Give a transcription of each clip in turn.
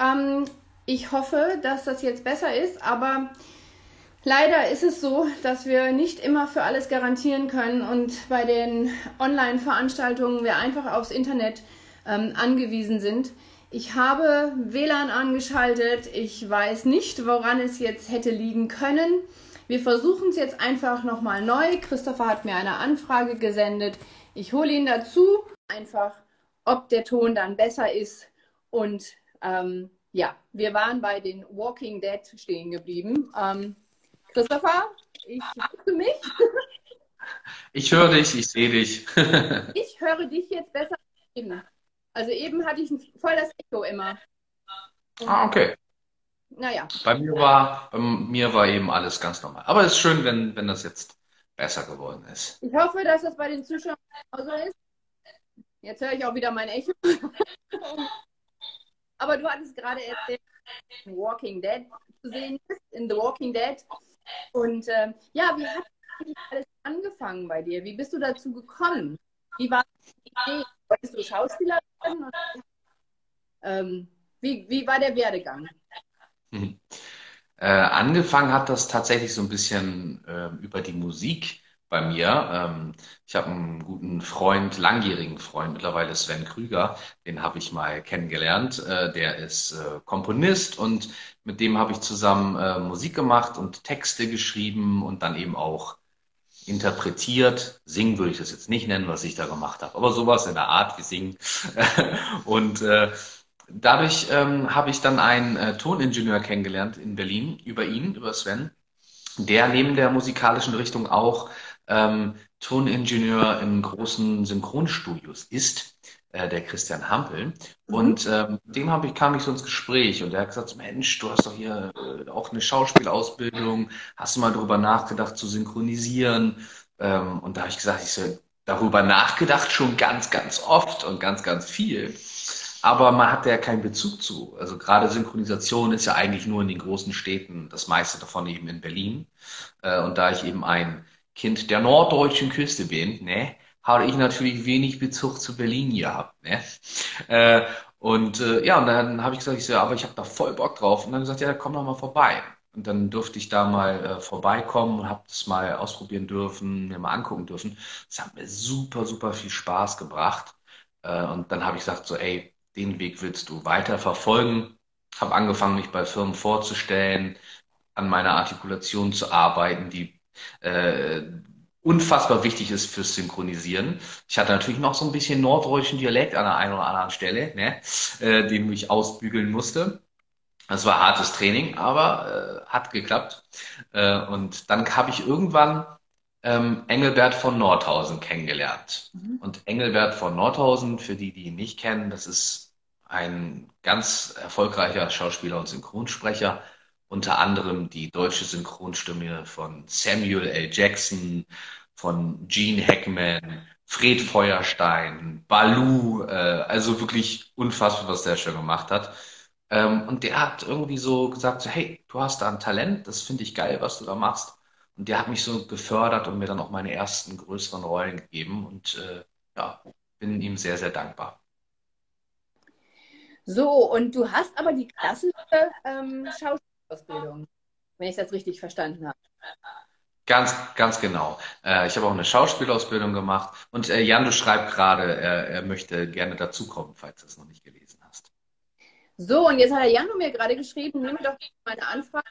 Ähm, ich hoffe, dass das jetzt besser ist, aber leider ist es so, dass wir nicht immer für alles garantieren können und bei den Online-Veranstaltungen wir einfach aufs Internet ähm, angewiesen sind. Ich habe WLAN angeschaltet. Ich weiß nicht, woran es jetzt hätte liegen können. Wir versuchen es jetzt einfach nochmal neu. Christopher hat mir eine Anfrage gesendet. Ich hole ihn dazu. Einfach, ob der Ton dann besser ist. Und ähm, ja, wir waren bei den Walking Dead stehen geblieben. Ähm, Christopher, ich höre mich. Ich höre dich, ich sehe dich. ich höre dich jetzt besser als eben. Also eben hatte ich voll das Echo immer. Und ah, okay. Naja. Bei mir war, bei mir war eben alles ganz normal. Aber es ist schön, wenn, wenn das jetzt besser geworden ist. Ich hoffe, dass das bei den Zuschauern so ist. Jetzt höre ich auch wieder mein Echo. Aber du hattest gerade erzählt, Walking Dead zu sehen ist, in The Walking Dead. Und ähm, ja, wie hat alles angefangen bei dir? Wie bist du dazu gekommen? Wie war die Idee? Wolltest du Schauspieler werden? Oder, ähm, wie, wie war der Werdegang? Hm. Äh, angefangen hat das tatsächlich so ein bisschen äh, über die Musik bei mir. Ähm, ich habe einen guten Freund, langjährigen Freund, mittlerweile Sven Krüger, den habe ich mal kennengelernt. Äh, der ist äh, Komponist und mit dem habe ich zusammen äh, Musik gemacht und Texte geschrieben und dann eben auch interpretiert. Singen würde ich das jetzt nicht nennen, was ich da gemacht habe, aber sowas in der Art wie Singen. und äh, dadurch ähm, habe ich dann einen äh, Toningenieur kennengelernt in Berlin über ihn, über Sven, der neben der musikalischen Richtung auch ähm, Toningenieur in großen Synchronstudios ist, äh, der Christian Hampel. Mhm. Und ähm, dem hab ich, kam ich so ins Gespräch und er hat gesagt, Mensch, du hast doch hier äh, auch eine Schauspielausbildung, hast du mal darüber nachgedacht zu synchronisieren? Ähm, und da habe ich gesagt, ich so, darüber nachgedacht schon ganz, ganz oft und ganz, ganz viel aber man hat ja keinen Bezug zu. Also gerade Synchronisation ist ja eigentlich nur in den großen Städten, das meiste davon eben in Berlin. Äh, und da ich eben ein Kind der norddeutschen Küste bin, ne, habe ich natürlich wenig Bezug zu Berlin gehabt. Ne? Äh, und äh, ja, und dann habe ich gesagt, ich so, aber ich habe da voll Bock drauf. Und dann gesagt, ja, komm doch mal vorbei. Und dann durfte ich da mal äh, vorbeikommen und habe das mal ausprobieren dürfen, mir mal angucken dürfen. Das hat mir super, super viel Spaß gebracht. Äh, und dann habe ich gesagt, so, ey, den Weg willst du weiter verfolgen. Habe angefangen, mich bei Firmen vorzustellen, an meiner Artikulation zu arbeiten, die äh, unfassbar wichtig ist fürs Synchronisieren. Ich hatte natürlich noch so ein bisschen norddeutschen Dialekt an der einen oder anderen Stelle, ne, äh, den ich ausbügeln musste. Das war hartes Training, aber äh, hat geklappt. Äh, und dann habe ich irgendwann ähm, Engelbert von Nordhausen kennengelernt. Mhm. Und Engelbert von Nordhausen, für die, die ihn nicht kennen, das ist ein ganz erfolgreicher Schauspieler und Synchronsprecher. Unter anderem die deutsche Synchronstimme von Samuel L. Jackson, von Gene Hackman, Fred Feuerstein, Balu, äh, also wirklich unfassbar, was der schon gemacht hat. Ähm, und der hat irgendwie so gesagt, so, hey, du hast da ein Talent, das finde ich geil, was du da machst und der hat mich so gefördert und mir dann auch meine ersten größeren Rollen gegeben. Und äh, ja, bin ihm sehr, sehr dankbar. So, und du hast aber die klassische ähm, Schauspielausbildung, wenn ich das richtig verstanden habe. Ganz, ganz genau. Äh, ich habe auch eine Schauspielausbildung gemacht. Und äh, Jan, du schreibst gerade, er, er möchte gerne dazukommen, falls du es noch nicht gelesen hast. So, und jetzt hat der Jan mir gerade geschrieben, nehme doch meine Anfrage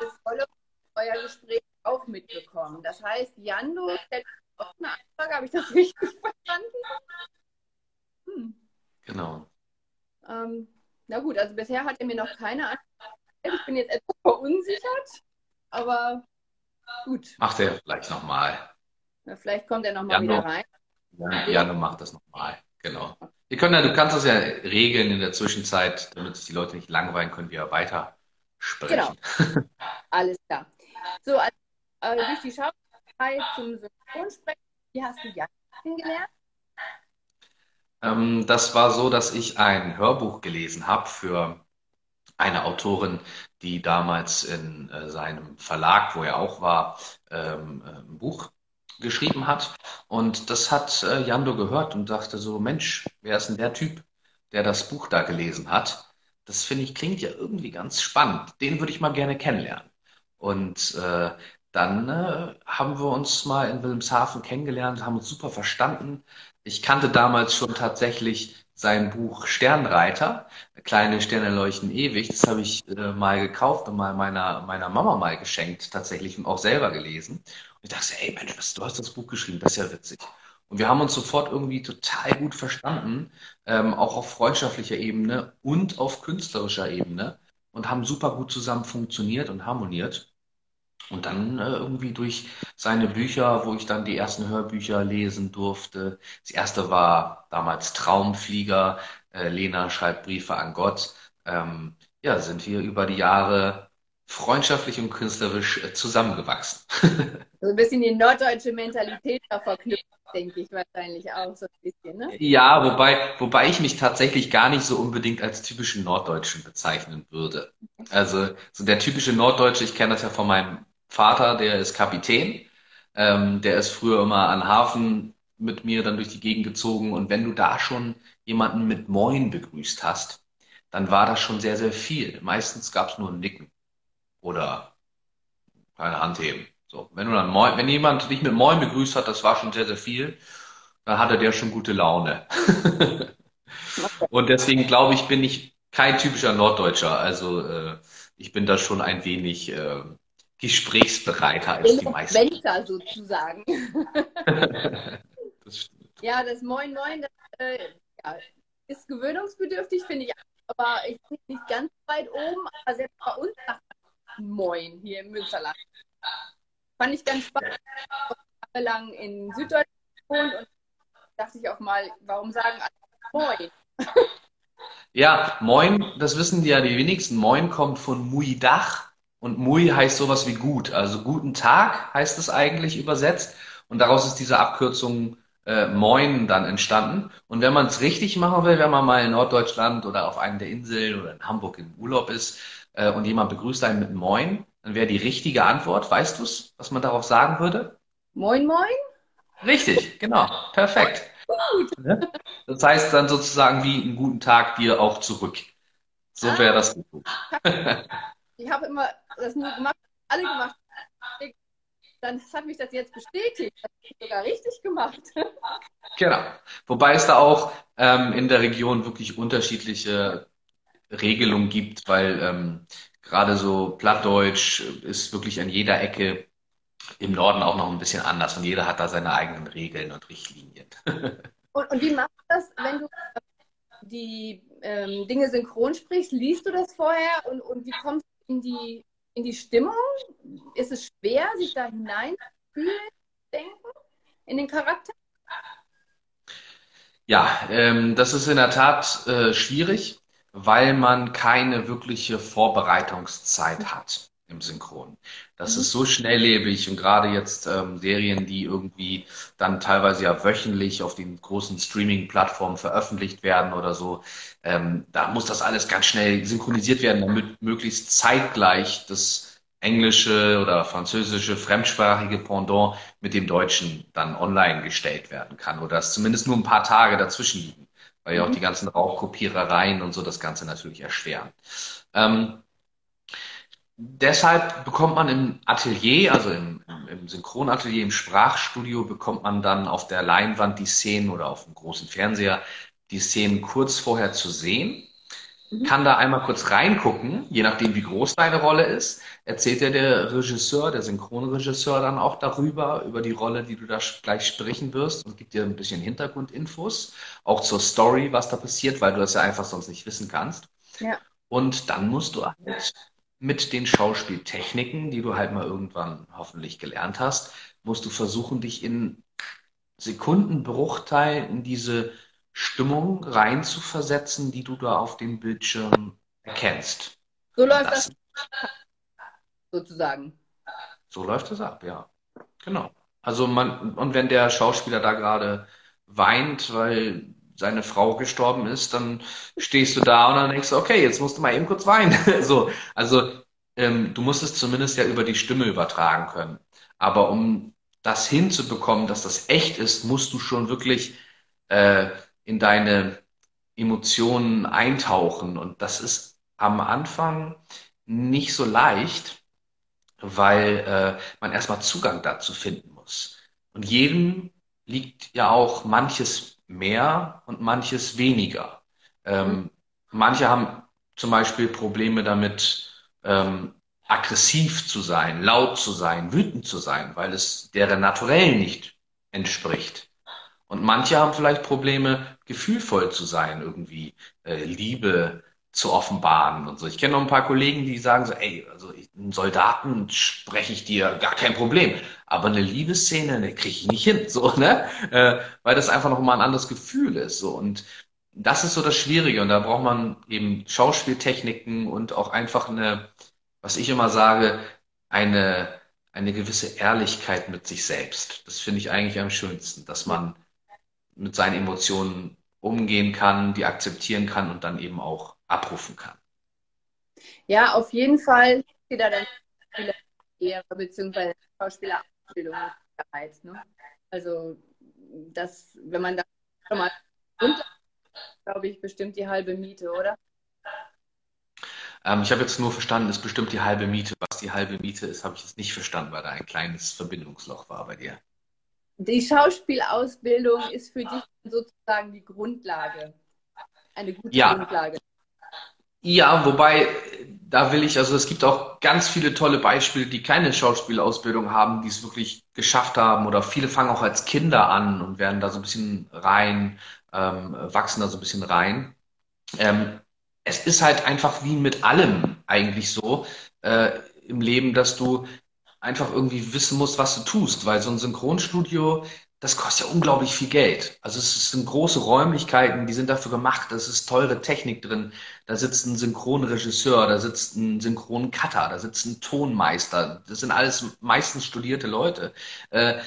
das volle euer Gespräch auch mitbekommen. Das heißt, Jando stellt auch eine Anfrage, habe ich das richtig verstanden? Hm. Genau. Ähm, na gut, also bisher hat er mir noch keine Anfrage. Ich bin jetzt etwas verunsichert, aber gut. Macht er vielleicht nochmal. Vielleicht kommt er nochmal wieder rein. Ja, Jano macht das nochmal, genau. Wir können ja, du kannst das ja regeln in der Zwischenzeit, damit sich die Leute nicht langweilen, können wir weiter sprechen. Genau. Alles klar. So, also äh, durch die Schauspielerei zum Synchronsprechen. Wie hast du Jan kennengelernt? Ähm, das war so, dass ich ein Hörbuch gelesen habe für eine Autorin, die damals in äh, seinem Verlag, wo er auch war, ähm, äh, ein Buch geschrieben hat. Und das hat äh, Jando gehört und dachte so, Mensch, wer ist denn der Typ, der das Buch da gelesen hat? das finde ich klingt ja irgendwie ganz spannend. Den würde ich mal gerne kennenlernen. Und äh, dann äh, haben wir uns mal in Wilhelmshaven kennengelernt, haben uns super verstanden. Ich kannte damals schon tatsächlich sein Buch Sternreiter, kleine Sterne leuchten ewig. Das habe ich äh, mal gekauft und mal meiner, meiner Mama mal geschenkt tatsächlich und auch selber gelesen. Und ich dachte, ey Mensch, was, du hast das Buch geschrieben, das ist ja witzig. Und wir haben uns sofort irgendwie total gut verstanden, ähm, auch auf freundschaftlicher Ebene und auf künstlerischer Ebene und haben super gut zusammen funktioniert und harmoniert. Und dann äh, irgendwie durch seine Bücher, wo ich dann die ersten Hörbücher lesen durfte. Das erste war damals Traumflieger. Äh, Lena schreibt Briefe an Gott. Ähm, ja, sind wir über die Jahre freundschaftlich und künstlerisch äh, zusammengewachsen. so ein bisschen die norddeutsche Mentalität da verknüpft, denke ich wahrscheinlich auch so ein bisschen, ne? Ja, wobei, wobei ich mich tatsächlich gar nicht so unbedingt als typischen Norddeutschen bezeichnen würde. Also so der typische Norddeutsche, ich kenne das ja von meinem Vater, der ist Kapitän. Ähm, der ist früher immer an Hafen mit mir dann durch die Gegend gezogen. Und wenn du da schon jemanden mit Moin begrüßt hast, dann war das schon sehr, sehr viel. Meistens gab es nur ein Nicken oder keine Hand heben. So, wenn du dann Moin, wenn jemand dich mit Moin begrüßt hat, das war schon sehr, sehr viel, dann hatte der schon gute Laune. Und deswegen glaube ich, bin ich kein typischer Norddeutscher. Also äh, ich bin da schon ein wenig äh, gesprächsbereiter als die meisten. Venter sozusagen. das ja, das Moin Moin das, äh, ja, ist gewöhnungsbedürftig, finde ich. Aber ich bin nicht ganz weit oben, aber selbst bei uns sagt Moin hier im Münsterland. Fand ich ganz spannend. Ich lang in Süddeutschland gewohnt und dachte ich auch mal, warum sagen alle Moin? Ja, Moin, das wissen ja die wenigsten. Moin kommt von Muidach und Mui heißt sowas wie gut. Also guten Tag heißt es eigentlich übersetzt. Und daraus ist diese Abkürzung äh, Moin dann entstanden. Und wenn man es richtig machen will, wenn man mal in Norddeutschland oder auf einer der Inseln oder in Hamburg im Urlaub ist äh, und jemand begrüßt einen mit Moin, dann wäre die richtige Antwort, weißt du es, was man darauf sagen würde? Moin, moin? Richtig, genau. Perfekt. Gut. Ne? Das heißt dann sozusagen wie einen guten Tag dir auch zurück. So wäre das gut. Ich habe immer das nur gemacht, alle gemacht. Dann hat mich das jetzt bestätigt. Das habe ich sogar richtig gemacht. Genau. Wobei es da auch ähm, in der Region wirklich unterschiedliche Regelungen gibt, weil ähm, gerade so Plattdeutsch ist wirklich an jeder Ecke im Norden auch noch ein bisschen anders und jeder hat da seine eigenen Regeln und Richtlinien. Und, und wie machst du das, wenn du die ähm, Dinge synchron sprichst? Liest du das vorher und, und wie kommst in die, in die Stimmung? Ist es schwer, sich da hineinzufühlen, denken, in den Charakter? Ja, ähm, das ist in der Tat äh, schwierig, weil man keine wirkliche Vorbereitungszeit hat im Synchron. Das mhm. ist so schnelllebig und gerade jetzt ähm, Serien, die irgendwie dann teilweise ja wöchentlich auf den großen Streaming-Plattformen veröffentlicht werden oder so, ähm, da muss das alles ganz schnell synchronisiert werden, damit möglichst zeitgleich das englische oder französische fremdsprachige Pendant mit dem Deutschen dann online gestellt werden kann oder dass zumindest nur ein paar Tage dazwischen liegen, weil ja auch mhm. die ganzen Rauchkopierereien und so das Ganze natürlich erschweren. Ähm, deshalb bekommt man im Atelier, also im, im Synchronatelier, im Sprachstudio, bekommt man dann auf der Leinwand die Szenen oder auf dem großen Fernseher die Szenen kurz vorher zu sehen. Mhm. Kann da einmal kurz reingucken, je nachdem wie groß deine Rolle ist, erzählt dir der Regisseur, der Synchronregisseur dann auch darüber, über die Rolle, die du da gleich sprechen wirst und gibt dir ein bisschen Hintergrundinfos, auch zur Story, was da passiert, weil du das ja einfach sonst nicht wissen kannst. Ja. Und dann musst du halt mit den Schauspieltechniken, die du halt mal irgendwann hoffentlich gelernt hast, musst du versuchen, dich in Sekundenbruchteil in diese Stimmung reinzuversetzen, die du da auf dem Bildschirm erkennst. So läuft das, das sozusagen. So läuft es ab, ja. Genau. Also man, und wenn der Schauspieler da gerade weint, weil seine Frau gestorben ist, dann stehst du da und dann denkst du, okay, jetzt musst du mal eben kurz weinen. so, also ähm, du musst es zumindest ja über die Stimme übertragen können. Aber um das hinzubekommen, dass das echt ist, musst du schon wirklich äh, in deine Emotionen eintauchen. Und das ist am Anfang nicht so leicht, weil äh, man erstmal Zugang dazu finden muss. Und jedem liegt ja auch manches mehr und manches weniger. Ähm, mhm. Manche haben zum Beispiel Probleme damit, ähm, aggressiv zu sein, laut zu sein, wütend zu sein, weil es deren Naturell nicht entspricht. Und manche haben vielleicht Probleme, gefühlvoll zu sein, irgendwie äh, Liebe zu offenbaren und so. Ich kenne noch ein paar Kollegen, die sagen so, ey, also einen Soldaten spreche ich dir gar kein Problem, aber eine Liebesszene, ne, kriege ich nicht hin, so, ne? Äh, weil das einfach noch mal ein anderes Gefühl ist, so. Und das ist so das Schwierige und da braucht man eben Schauspieltechniken und auch einfach eine, was ich immer sage, eine, eine gewisse Ehrlichkeit mit sich selbst. Das finde ich eigentlich am schönsten, dass man mit seinen Emotionen umgehen kann, die akzeptieren kann und dann eben auch abrufen kann. Ja, auf jeden Fall wieder dann Ehre bzw. Schauspielerausbildung ne? Also das, wenn man da schon mal glaube ich, bestimmt die halbe Miete, oder? Ähm, ich habe jetzt nur verstanden, ist bestimmt die halbe Miete. Was die halbe Miete ist, habe ich jetzt nicht verstanden, weil da ein kleines Verbindungsloch war bei dir. Die Schauspielausbildung ist für dich sozusagen die Grundlage. Eine gute ja. Grundlage. Ja, wobei, da will ich, also es gibt auch ganz viele tolle Beispiele, die keine Schauspielausbildung haben, die es wirklich geschafft haben oder viele fangen auch als Kinder an und werden da so ein bisschen rein, ähm, wachsen da so ein bisschen rein. Ähm, es ist halt einfach wie mit allem eigentlich so äh, im Leben, dass du einfach irgendwie wissen musst, was du tust, weil so ein Synchronstudio das kostet ja unglaublich viel Geld. Also es sind große Räumlichkeiten, die sind dafür gemacht, es ist teure Technik drin. Da sitzt ein Synchronregisseur, da sitzt ein Synchroncutter, da sitzt ein Tonmeister. Das sind alles meistens studierte Leute. Äh,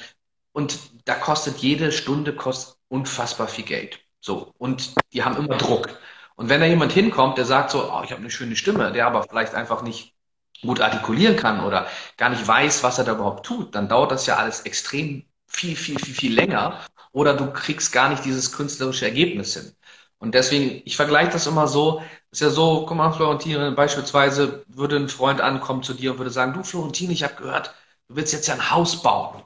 und da kostet jede Stunde kostet unfassbar viel Geld. So. Und die haben immer Druck. Und wenn da jemand hinkommt, der sagt so, oh, ich habe eine schöne Stimme, der aber vielleicht einfach nicht gut artikulieren kann oder gar nicht weiß, was er da überhaupt tut, dann dauert das ja alles extrem viel, viel, viel, viel länger oder du kriegst gar nicht dieses künstlerische Ergebnis hin. Und deswegen, ich vergleiche das immer so, ist ja so, guck mal, Florentine, beispielsweise würde ein Freund ankommen zu dir und würde sagen, du Florentine, ich habe gehört, du willst jetzt ja ein Haus bauen.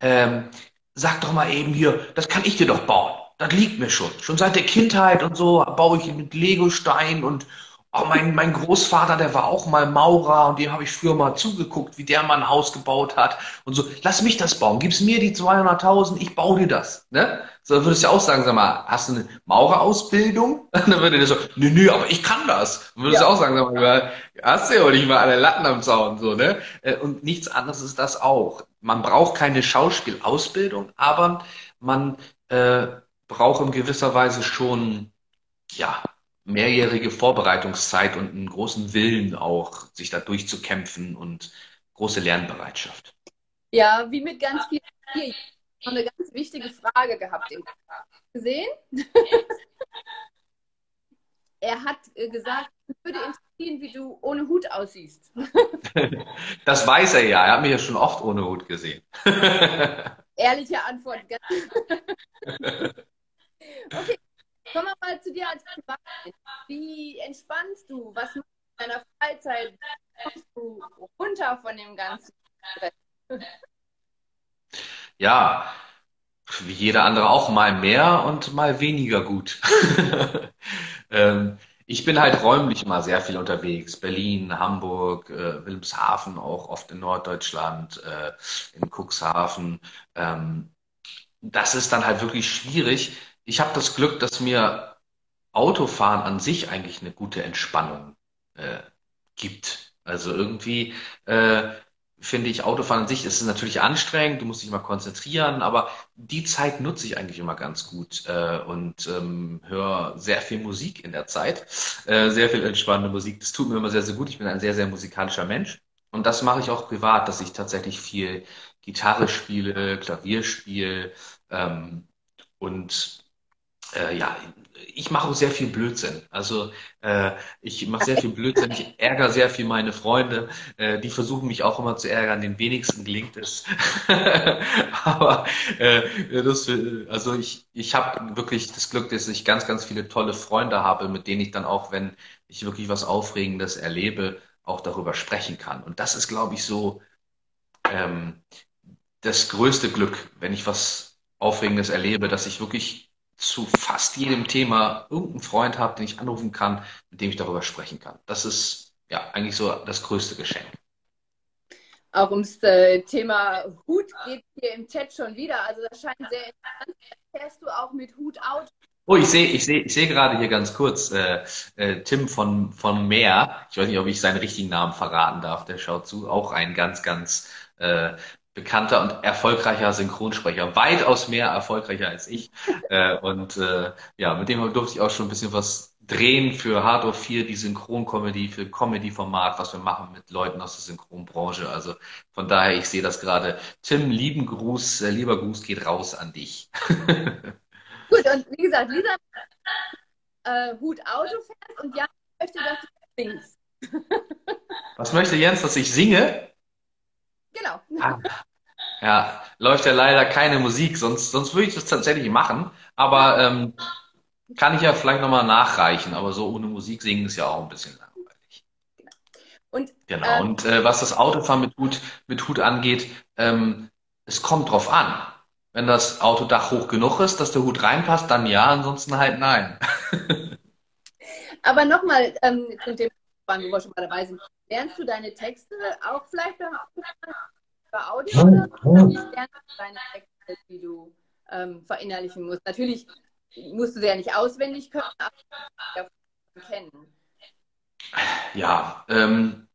Ähm, sag doch mal eben hier, das kann ich dir doch bauen. Das liegt mir schon. Schon seit der Kindheit und so baue ich mit Legostein und Oh, mein, mein Großvater, der war auch mal Maurer und dem habe ich früher mal zugeguckt, wie der mal ein Haus gebaut hat und so. Lass mich das bauen, gib's mir die 200.000, ich baue dir das. Ne? So dann würdest du ja auch sagen, sag mal, hast du eine Maurerausbildung? Dann würde der so, nö, nö, aber ich kann das. Und würdest du ja. auch sagen, sag mal, hast du ja auch nicht mal alle Latten am Zaun, so, ne? Äh, und nichts anderes ist das auch. Man braucht keine Schauspielausbildung, aber man äh, braucht in gewisser Weise schon, ja, mehrjährige Vorbereitungszeit und einen großen Willen auch, sich da durchzukämpfen und große Lernbereitschaft. Ja, wie mit ganz vielen hier. Eine ganz wichtige Frage gehabt. Gesehen? er hat äh, gesagt, es würde interessieren, wie du ohne Hut aussiehst. das weiß er ja. Er hat mich ja schon oft ohne Hut gesehen. Ehrliche Antwort. okay, Kommen wir mal zu dir als Privatmensch. Wie entspannst du? Was machst du in deiner Freizeit? Wie kommst du runter von dem ganzen Stress? Ja, wie jeder andere auch mal mehr und mal weniger gut. ähm, ich bin halt räumlich mal sehr viel unterwegs. Berlin, Hamburg, äh, Wilhelmshaven, auch oft in Norddeutschland, äh, in Cuxhaven. Ähm, das ist dann halt wirklich schwierig, ich habe das Glück, dass mir Autofahren an sich eigentlich eine gute Entspannung äh, gibt. Also irgendwie äh, finde ich Autofahren an sich ist natürlich anstrengend, du musst dich mal konzentrieren, aber die Zeit nutze ich eigentlich immer ganz gut äh, und ähm, höre sehr viel Musik in der Zeit, äh, sehr viel entspannende Musik. Das tut mir immer sehr, sehr gut. Ich bin ein sehr, sehr musikalischer Mensch und das mache ich auch privat, dass ich tatsächlich viel Gitarre spiele, Klavier spiele ähm, und äh, ja, ich mache auch sehr viel Blödsinn. Also äh, ich mache sehr viel Blödsinn. Ich ärgere sehr viel meine Freunde. Äh, die versuchen mich auch immer zu ärgern. Den wenigsten gelingt es. Aber äh, das, also ich, ich habe wirklich das Glück, dass ich ganz, ganz viele tolle Freunde habe, mit denen ich dann auch, wenn ich wirklich was Aufregendes erlebe, auch darüber sprechen kann. Und das ist, glaube ich, so ähm, das größte Glück, wenn ich was Aufregendes erlebe, dass ich wirklich zu fast jedem Thema irgendeinen Freund habe, den ich anrufen kann, mit dem ich darüber sprechen kann. Das ist ja eigentlich so das größte Geschenk. Auch ums äh, Thema Hut geht hier im Chat schon wieder. Also das scheint sehr interessant. Fährst du auch mit Hut out? Oh, ich sehe ich seh, ich seh gerade hier ganz kurz äh, äh, Tim von, von Meer. Ich weiß nicht, ob ich seinen richtigen Namen verraten darf. Der schaut zu. Auch ein ganz, ganz äh, bekannter und erfolgreicher Synchronsprecher, weitaus mehr erfolgreicher als ich. Äh, und äh, ja, mit dem durfte ich auch schon ein bisschen was drehen für Hard 4, die Synchroncomedy, für Comedy-Format, was wir machen mit Leuten aus der Synchronbranche. Also von daher, ich sehe das gerade. Tim, lieben Gruß, äh, lieber Gruß geht raus an dich. Gut, und wie gesagt, Lisa äh, Hut Auto fährt und Jan möchte, dass du singst. was möchte Jens, dass ich singe? Genau. Ah, ja, läuft ja leider keine Musik, sonst, sonst würde ich das tatsächlich machen. Aber ähm, kann ich ja vielleicht nochmal nachreichen. Aber so ohne Musik singen ist ja auch ein bisschen langweilig. Und, genau. Ähm, und äh, was das Autofahren mit Hut, mit Hut angeht, ähm, es kommt drauf an. Wenn das Autodach hoch genug ist, dass der Hut reinpasst, dann ja, ansonsten halt nein. Aber nochmal ähm, zum Thema, wo wir schon mal dabei sind. Lernst du deine Texte auch vielleicht beim Autofahren über Audio oder du deine Texte, die du ähm, verinnerlichen musst? Natürlich musst du sie ja nicht auswendig können, aber kennen. Ja, ähm,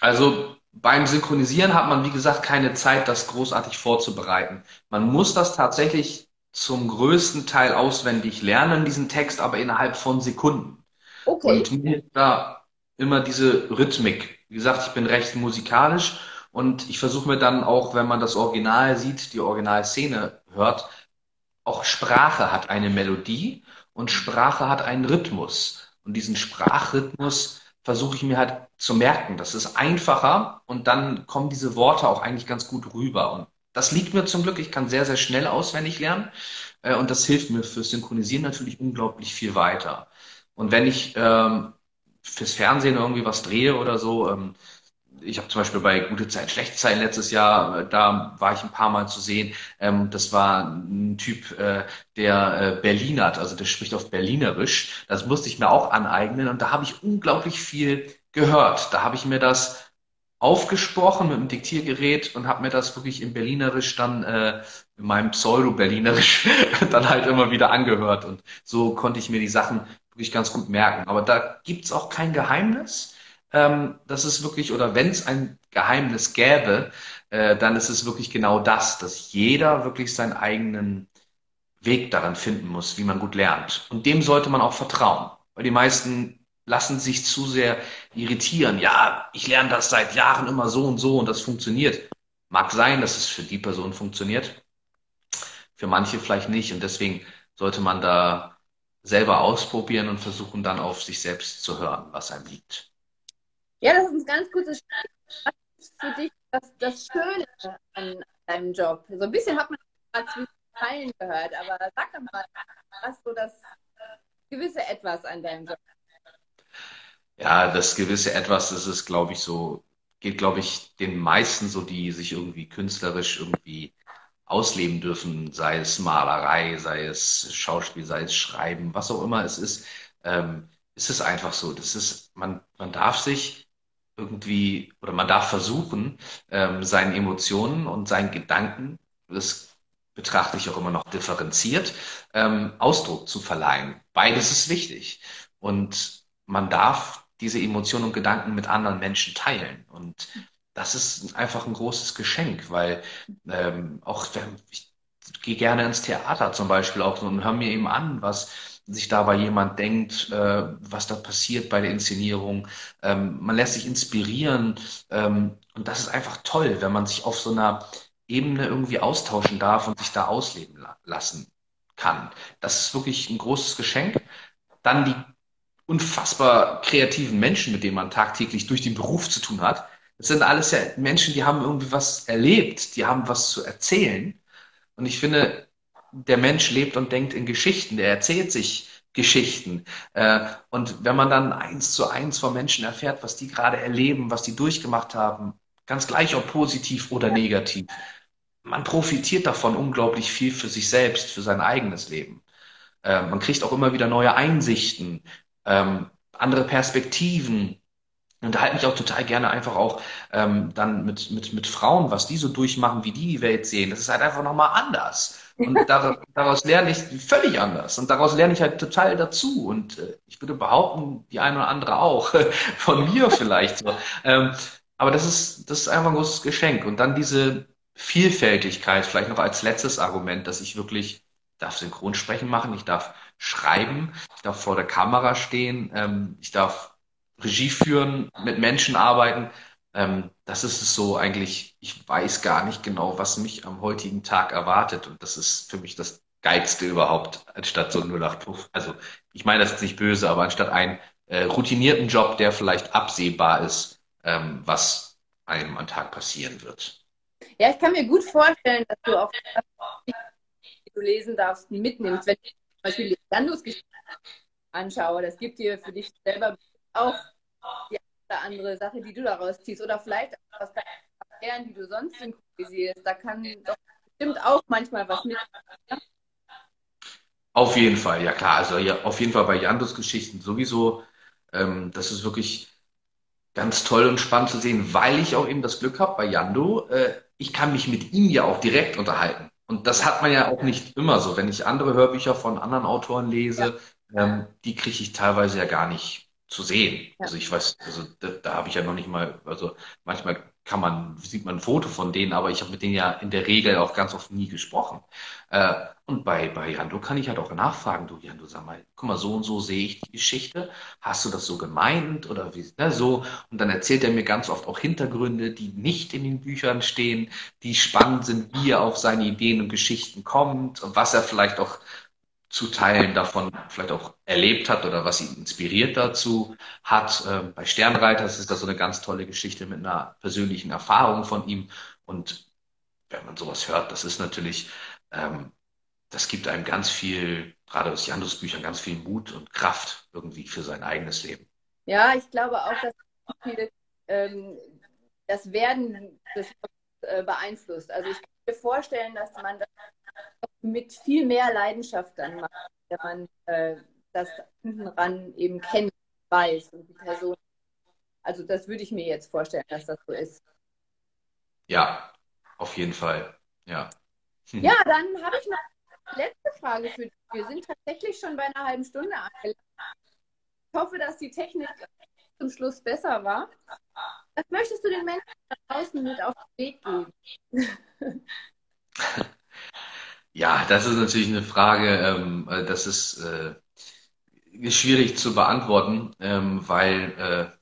also beim Synchronisieren hat man, wie gesagt, keine Zeit, das großartig vorzubereiten. Man muss das tatsächlich zum größten Teil auswendig lernen, diesen Text, aber innerhalb von Sekunden. Okay. Und mir da immer diese Rhythmik. Wie gesagt, ich bin recht musikalisch und ich versuche mir dann auch, wenn man das Original sieht, die Originalszene hört, auch Sprache hat eine Melodie und Sprache hat einen Rhythmus. Und diesen Sprachrhythmus versuche ich mir halt zu merken. Das ist einfacher und dann kommen diese Worte auch eigentlich ganz gut rüber. Und das liegt mir zum Glück. Ich kann sehr, sehr schnell auswendig lernen. Äh, und das hilft mir fürs Synchronisieren natürlich unglaublich viel weiter. Und wenn ich ähm, fürs Fernsehen irgendwie was drehe oder so. Ähm, ich habe zum Beispiel bei Gute Zeit, Schlechte Zeit letztes Jahr, äh, da war ich ein paar Mal zu sehen. Ähm, das war ein Typ, äh, der äh, Berlinert, also der spricht auf Berlinerisch. Das musste ich mir auch aneignen und da habe ich unglaublich viel gehört. Da habe ich mir das aufgesprochen mit dem Diktiergerät und habe mir das wirklich in Berlinerisch dann äh, in meinem Pseudo-Berlinerisch dann halt immer wieder angehört und so konnte ich mir die Sachen wirklich ganz gut merken. Aber da gibt's auch kein Geheimnis. Ähm, das ist wirklich, oder wenn es ein Geheimnis gäbe, äh, dann ist es wirklich genau das, dass jeder wirklich seinen eigenen Weg daran finden muss, wie man gut lernt. Und dem sollte man auch vertrauen. Weil die meisten lassen sich zu sehr irritieren. Ja, ich lerne das seit Jahren immer so und so und das funktioniert. Mag sein, dass es für die Person funktioniert, für manche vielleicht nicht. Und deswegen sollte man da selber ausprobieren und versuchen dann auf sich selbst zu hören, was einem liegt. Ja, das ist ein ganz gutes Spiel. Was ist für dich das, das Schöne an deinem Job? So ein bisschen hat man zwischen Teilen gehört, aber sag doch mal, was so das gewisse Etwas an deinem Job? Ja, das gewisse Etwas, das ist, glaube ich, so, geht, glaube ich, den meisten so, die sich irgendwie künstlerisch irgendwie ausleben dürfen, sei es Malerei, sei es Schauspiel, sei es Schreiben, was auch immer es ist, ähm, ist es einfach so. Das ist, man, man darf sich irgendwie oder man darf versuchen, ähm, seinen Emotionen und seinen Gedanken, das betrachte ich auch immer noch differenziert, ähm, Ausdruck zu verleihen. Beides ist wichtig. Und man darf diese Emotionen und Gedanken mit anderen Menschen teilen. Und das ist einfach ein großes Geschenk, weil ähm, auch ich gehe gerne ins Theater zum Beispiel auch und höre mir eben an, was sich dabei jemand denkt, äh, was da passiert bei der Inszenierung. Ähm, man lässt sich inspirieren ähm, und das ist einfach toll, wenn man sich auf so einer Ebene irgendwie austauschen darf und sich da ausleben la lassen kann. Das ist wirklich ein großes Geschenk. Dann die unfassbar kreativen Menschen, mit denen man tagtäglich durch den Beruf zu tun hat. Das sind alles ja Menschen, die haben irgendwie was erlebt, die haben was zu erzählen. Und ich finde, der Mensch lebt und denkt in Geschichten, der erzählt sich Geschichten. Äh, und wenn man dann eins zu eins von Menschen erfährt, was die gerade erleben, was die durchgemacht haben, ganz gleich ob positiv oder negativ, man profitiert davon unglaublich viel für sich selbst, für sein eigenes Leben. Äh, man kriegt auch immer wieder neue Einsichten, ähm, andere Perspektiven. Unterhalte mich auch total gerne einfach auch ähm, dann mit, mit, mit Frauen, was die so durchmachen, wie die die Welt sehen. Das ist halt einfach nochmal anders. Und daraus, daraus lerne ich völlig anders. Und daraus lerne ich halt total dazu. Und äh, ich würde behaupten, die eine oder andere auch. Von mir vielleicht so. Ähm, aber das ist, das ist einfach ein großes Geschenk. Und dann diese Vielfältigkeit, vielleicht noch als letztes Argument, dass ich wirklich ich darf Synchronsprechen machen, ich darf schreiben, ich darf vor der Kamera stehen, ähm, ich darf Regie führen, mit Menschen arbeiten. Ähm, das ist es so eigentlich, ich weiß gar nicht genau, was mich am heutigen Tag erwartet. Und das ist für mich das Geilste überhaupt, anstatt so 08 Also ich meine das ist nicht böse, aber anstatt einen äh, routinierten Job, der vielleicht absehbar ist, ähm, was einem am Tag passieren wird. Ja, ich kann mir gut vorstellen, dass du auch die du lesen darfst, mitnimmst. Wenn ich zum Beispiel Leandros Geschichte anschaue, das gibt dir für dich selber auch die andere Sache, die du daraus ziehst. Oder vielleicht auch aus deinen die du sonst synchronisierst. Da kann doch bestimmt auch manchmal was mit. Auf jeden Fall, ja klar. Also ja, auf jeden Fall bei Jandos Geschichten sowieso. Ähm, das ist wirklich ganz toll und spannend zu sehen, weil ich auch eben das Glück habe bei Jando, äh, ich kann mich mit ihm ja auch direkt unterhalten. Und das hat man ja auch nicht immer so. Wenn ich andere Hörbücher von anderen Autoren lese, ja. ähm, die kriege ich teilweise ja gar nicht zu sehen. Ja. Also ich weiß, also da, da habe ich ja noch nicht mal, also manchmal kann man, sieht man ein Foto von denen, aber ich habe mit denen ja in der Regel auch ganz oft nie gesprochen. Äh, und bei, bei Jando kann ich halt auch nachfragen, du Jando, sag mal, guck mal, so und so sehe ich die Geschichte. Hast du das so gemeint oder wie, ne, so? Und dann erzählt er mir ganz oft auch Hintergründe, die nicht in den Büchern stehen, die spannend sind, wie er auf seine Ideen und Geschichten kommt und was er vielleicht auch zu Teilen davon vielleicht auch erlebt hat oder was ihn inspiriert dazu hat. Ähm, bei Sternreiters ist das so eine ganz tolle Geschichte mit einer persönlichen Erfahrung von ihm. Und wenn man sowas hört, das ist natürlich, ähm, das gibt einem ganz viel, gerade aus Janus Büchern, ganz viel Mut und Kraft irgendwie für sein eigenes Leben. Ja, ich glaube auch, dass viele ähm, das Werden des äh, beeinflusst. Also ich kann mir vorstellen, dass man das mit viel mehr Leidenschaft dann macht, wenn man äh, das hinten ran eben kennt, weiß und die Person. Also das würde ich mir jetzt vorstellen, dass das so ist. Ja, auf jeden Fall. Ja. Hm. Ja, dann habe ich noch eine letzte Frage für dich. Wir sind tatsächlich schon bei einer halben Stunde angelangt. Ich hoffe, dass die Technik zum Schluss besser war. Was möchtest du den Menschen da draußen mit auf den Weg geben? Ja, das ist natürlich eine Frage, ähm, äh, das ist, äh, schwierig zu beantworten, ähm, weil äh,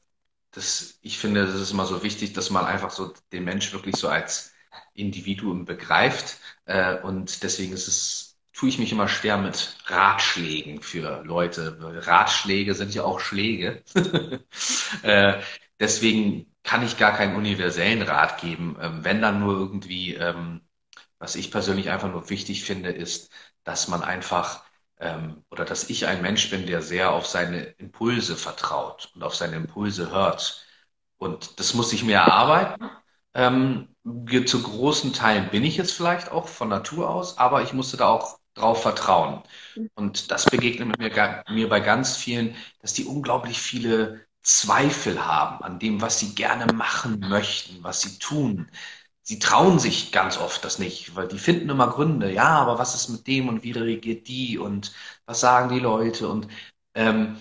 das, ich finde, das ist immer so wichtig, dass man einfach so den Mensch wirklich so als Individuum begreift. Äh, und deswegen ist es, tue ich mich immer schwer mit Ratschlägen für Leute. Ratschläge sind ja auch Schläge. äh, deswegen kann ich gar keinen universellen Rat geben, ähm, wenn dann nur irgendwie ähm, was ich persönlich einfach nur wichtig finde, ist, dass man einfach ähm, oder dass ich ein Mensch bin, der sehr auf seine Impulse vertraut und auf seine Impulse hört. Und das muss ich mir erarbeiten. Ähm, zu großen Teilen bin ich es vielleicht auch von Natur aus, aber ich musste da auch drauf vertrauen. Und das begegnet mir, mir bei ganz vielen, dass die unglaublich viele Zweifel haben an dem, was sie gerne machen möchten, was sie tun, sie trauen sich ganz oft das nicht, weil die finden immer Gründe. Ja, aber was ist mit dem und wie reagiert die und was sagen die Leute? Und ähm,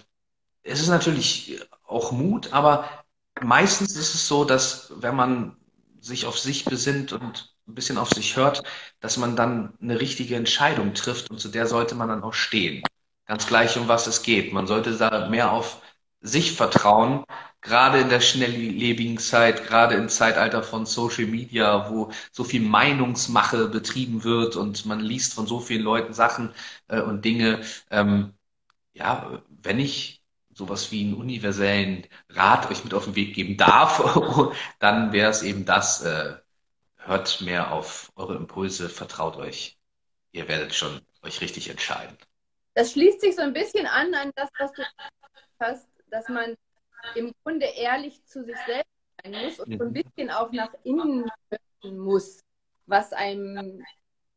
es ist natürlich auch Mut, aber meistens ist es so, dass wenn man sich auf sich besinnt und ein bisschen auf sich hört, dass man dann eine richtige Entscheidung trifft und zu der sollte man dann auch stehen. Ganz gleich, um was es geht. Man sollte da mehr auf sich vertrauen, gerade in der schnelllebigen Zeit, gerade im Zeitalter von Social Media, wo so viel Meinungsmache betrieben wird und man liest von so vielen Leuten Sachen äh, und Dinge. Ähm, ja, wenn ich sowas wie einen universellen Rat euch mit auf den Weg geben darf, dann wäre es eben das, äh, hört mehr auf eure Impulse, vertraut euch. Ihr werdet schon euch richtig entscheiden. Das schließt sich so ein bisschen an an das, was du hast, dass man im Grunde ehrlich zu sich selbst sein muss und so ein mhm. bisschen auch nach innen hören muss, was einem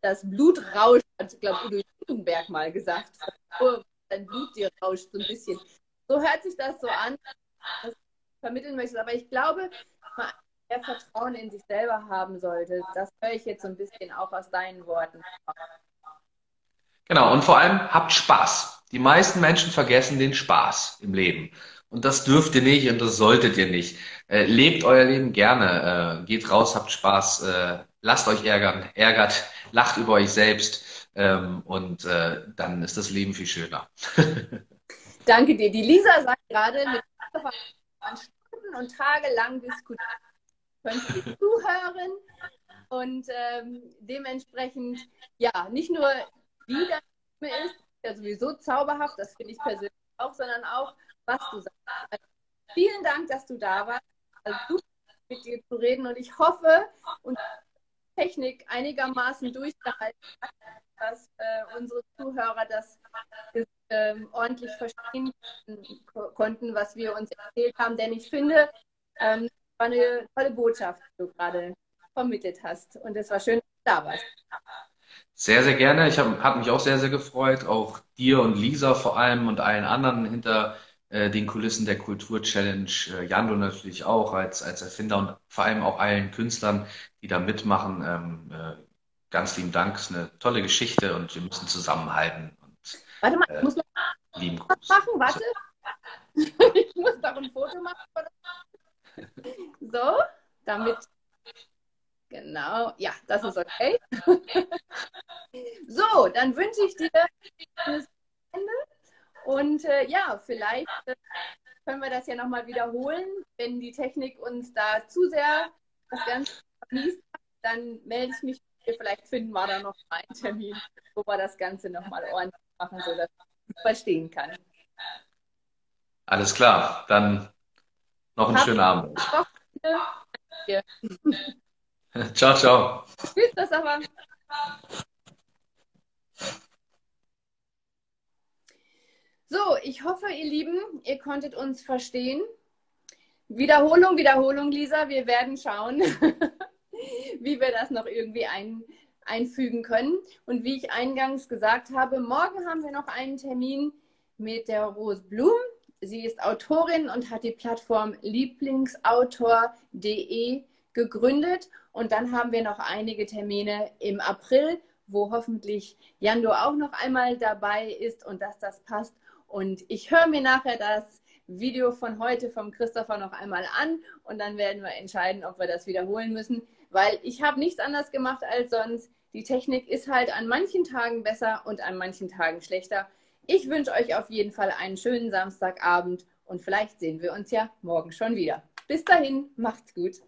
das Blut rauscht, hat, ich glaube, Udo Judenberg mal gesagt, dein Blut dir rauscht so ein bisschen. So hört sich das so an, was du vermitteln möchtest. Aber ich glaube, man mehr Vertrauen in sich selber haben sollte. Das höre ich jetzt so ein bisschen auch aus deinen Worten. Genau, und vor allem habt Spaß. Die meisten Menschen vergessen den Spaß im Leben. Und das dürft ihr nicht und das solltet ihr nicht. Äh, lebt euer Leben gerne, äh, geht raus, habt Spaß, äh, lasst euch ärgern, ärgert, lacht über euch selbst ähm, und äh, dann ist das Leben viel schöner. Danke dir. Die Lisa sagt gerade, mit Stunden und Tage lang diskutieren, könnt ihr zuhören und ähm, dementsprechend, ja, nicht nur wie das ist, ja sowieso zauberhaft, das finde ich persönlich auch, sondern auch, was du sagst. Also, vielen Dank, dass du da warst. Also gut mit dir zu reden und ich hoffe und Technik einigermaßen durchgehalten hat, dass äh, unsere Zuhörer das äh, ordentlich verstehen konnten, was wir uns erzählt haben. Denn ich finde, ähm, war eine tolle Botschaft, die du gerade vermittelt hast. Und es war schön, dass du da warst. Sehr, sehr gerne. Ich habe hab mich auch sehr, sehr gefreut. Auch dir und Lisa vor allem und allen anderen hinter äh, den Kulissen der Kultur-Challenge. Äh, Jando natürlich auch als, als Erfinder und vor allem auch allen Künstlern, die da mitmachen. Ähm, äh, ganz lieben Dank. Ist eine tolle Geschichte und wir müssen zusammenhalten. Und, Warte mal, ich äh, muss noch lieben Gruß. machen. Warte. ich muss noch ein Foto machen. So, damit. Genau, ja, das ist okay. so, dann wünsche ich dir ein Ende und äh, ja, vielleicht äh, können wir das ja nochmal wiederholen. Wenn die Technik uns da zu sehr das Ganze vermisst, dann melde ich mich. Vielleicht finden wir da noch einen Termin, wo wir das Ganze nochmal ordentlich machen, sodass ich verstehen kann. Alles klar, dann noch einen Hab schönen Abend. ciao, ciao. Tschüss, das aber. So, ich hoffe, ihr Lieben, ihr konntet uns verstehen. Wiederholung, Wiederholung, Lisa. Wir werden schauen, wie wir das noch irgendwie ein, einfügen können. Und wie ich eingangs gesagt habe, morgen haben wir noch einen Termin mit der Rose Blum. Sie ist Autorin und hat die Plattform lieblingsautor.de gegründet. Und dann haben wir noch einige Termine im April, wo hoffentlich Jando auch noch einmal dabei ist und dass das passt. Und ich höre mir nachher das Video von heute vom Christopher noch einmal an und dann werden wir entscheiden, ob wir das wiederholen müssen, weil ich habe nichts anders gemacht als sonst. Die Technik ist halt an manchen Tagen besser und an manchen Tagen schlechter. Ich wünsche euch auf jeden Fall einen schönen Samstagabend und vielleicht sehen wir uns ja morgen schon wieder. Bis dahin, macht's gut.